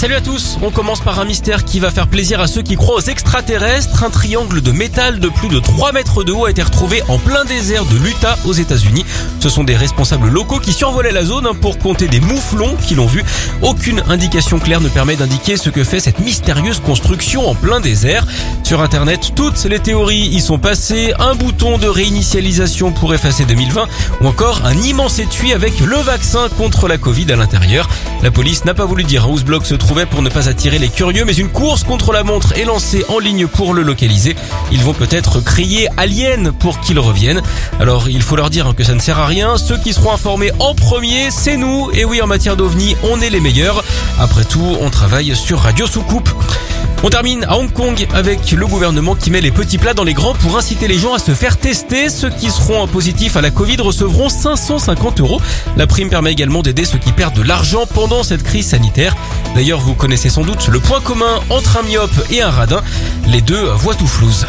Salut à tous, on commence par un mystère qui va faire plaisir à ceux qui croient aux extraterrestres. Un triangle de métal de plus de 3 mètres de haut a été retrouvé en plein désert de l'Utah aux États-Unis. Ce sont des responsables locaux qui survolaient la zone pour compter des mouflons qui l'ont vu. Aucune indication claire ne permet d'indiquer ce que fait cette mystérieuse construction en plein désert. Sur internet, toutes les théories y sont passées. Un bouton de réinitialisation pour effacer 2020 ou encore un immense étui avec le vaccin contre la Covid à l'intérieur. La police n'a pas voulu dire où ce bloc se trouvait pour ne pas attirer les curieux, mais une course contre la montre est lancée en ligne pour le localiser. Ils vont peut-être crier Alien pour qu'ils reviennent. Alors il faut leur dire que ça ne sert à rien. Ceux qui seront informés en premier, c'est nous. Et oui, en matière d'OVNI, on est les meilleurs. Après tout, on travaille sur Radio Soucoupe. On termine à Hong Kong avec le gouvernement qui met les petits plats dans les grands pour inciter les gens à se faire tester. Ceux qui seront positifs à la Covid recevront 550 euros. La prime permet également d'aider ceux qui perdent de l'argent pendant cette crise sanitaire. D'ailleurs, vous connaissez sans doute le point commun entre un myope et un radin. Les deux voient tout flouze.